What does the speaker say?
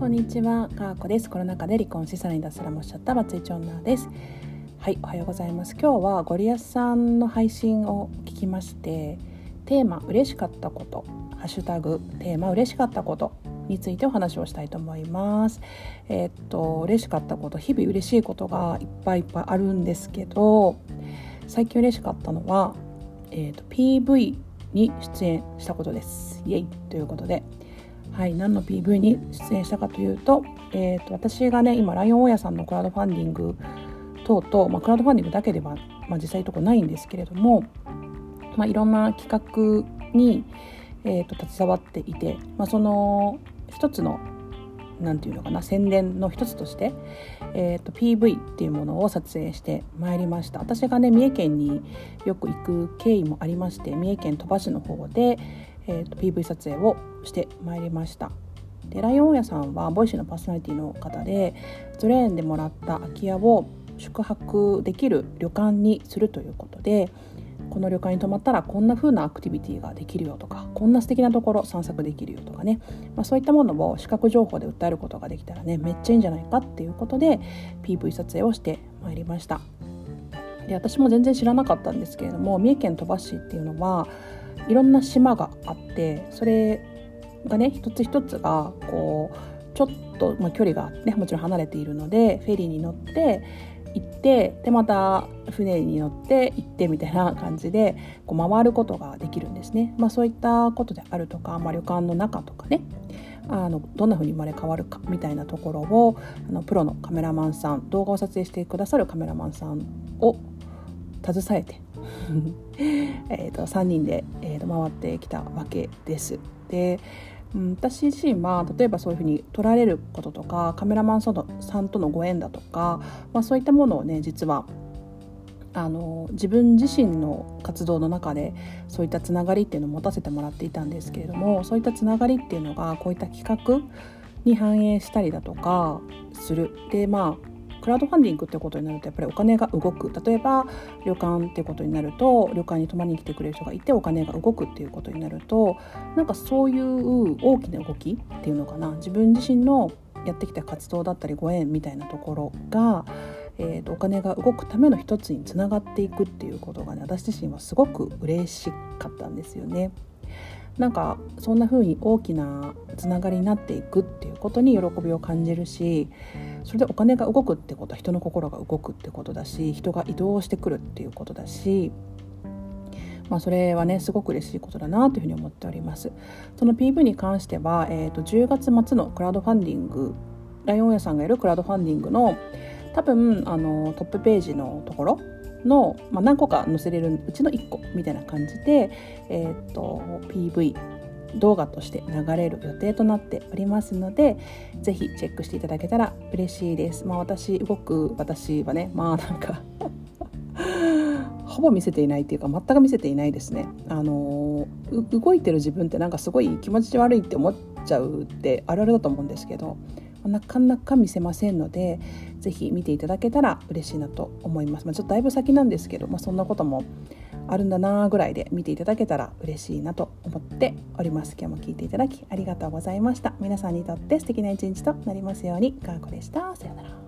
こんにちは、かーこです。コロナ禍で離婚しさらに脱サラもしちゃったバツイチ女です。はい、おはようございます。今日はゴリアスさんの配信を聞きまして、テーマ嬉しかったこと、ハッシュタグテーマ嬉しかったことについてお話をしたいと思います。えー、っと嬉しかったこと、日々嬉しいことがいっぱいいっぱいあるんですけど、最近嬉しかったのは、えー、っと PV に出演したことです。イエイということで。はい、何の PV に出演したかというと,、えーと、私がね今ライオン大家さんのクラウドファンディング等々、まあ、クラウドファンディングだけでは、まあ、実際とこないんですけれども、まあ、いろんな企画に、えーと、携わっていて、まあ、その一つの何て言うのかな宣伝の一つとして、えーと、PV っていうものを撮影してまいりました。私がね三重県によく行く経緯もありまして三重県鳥羽市の方で、えーと、PV 撮影をしてまいりました。でライオン大家さんはボイシーのパーソナリティの方でゼロ円でもらった空き家を宿泊できる旅館にするということでこの旅館に泊まったらこんな風なアクティビティができるよとかこんな素敵なところ散策できるよとかね、まあ、そういったものを視覚情報で訴えることができたらねめっちゃいいんじゃないかっていうことで PV 撮影をしてまいりました。で私も全然知らなかったんですけれども三重県鳥羽市っていうのはいろんな島があってそれがね一つ一つがこうちょっと、まあ、距離がねもちろん離れているのでフェリーに乗って行ってでまた船に乗って行ってみたいな感じでこう回ることができるんですね。まあ、そういったことであるとか、まあ、旅館の中とかねあのどんな風に生まれ変わるかみたいなところをあのプロのカメラマンさん動画を撮影してくださるカメラマンさんを携えて えと3人で、えー、と回ってきたわけです。で、私自身は例えばそういうふうに撮られることとかカメラマンさんとのご縁だとか、まあ、そういったものをね実はあの自分自身の活動の中でそういったつながりっていうのを持たせてもらっていたんですけれどもそういったつながりっていうのがこういった企画に反映したりだとかするでまあクラウドファンディングってことになるとやっぱりお金が動く例えば旅館ってことになると旅館に泊まりに来てくれる人がいてお金が動くっていうことになるとなんかそういう大きな動きっていうのかな自分自身のやってきた活動だったりご縁みたいなところが、えーと、お金が動くための一つにつながっていくっていうことがね私自身はすごく嬉しかったんですよね。なんかそんな風に大きなつながりになっていくっていうことに喜びを感じるしそれでお金が動くってことは人の心が動くってことだし人が移動してくるっていうことだしまあ、それはねすごく嬉しいことだなというふうに思っております。その PV に関しては、えーと、10月末のクラウドファンディングライオン屋さんがやるクラウドファンディングの多分あのトップページのところの、まあ、何個か載せれるうちの1個みたいな感じで、えーと、PV 動画として流れる予定となっておりますので是非チェックしていただけたら嬉しいです。まあ、私動く私はねまあなんか ほぼ見せていないっていうか全く見せていないですね。あの動いてる自分ってなんかすごい気持ち悪いって思っちゃうってあるあるだと思うんですけどなかなか見せませんので是非見ていただけたら嬉しいなと思います、まあ、ちょっとだいぶ先なんですけど、まあ、そんなこともあるんだなぐらいで見ていただけたら嬉しいなと思っております。今日も聞いていただきありがとうございました。皆さんにとって素敵な一日となりますように。かーこでした。さようなら。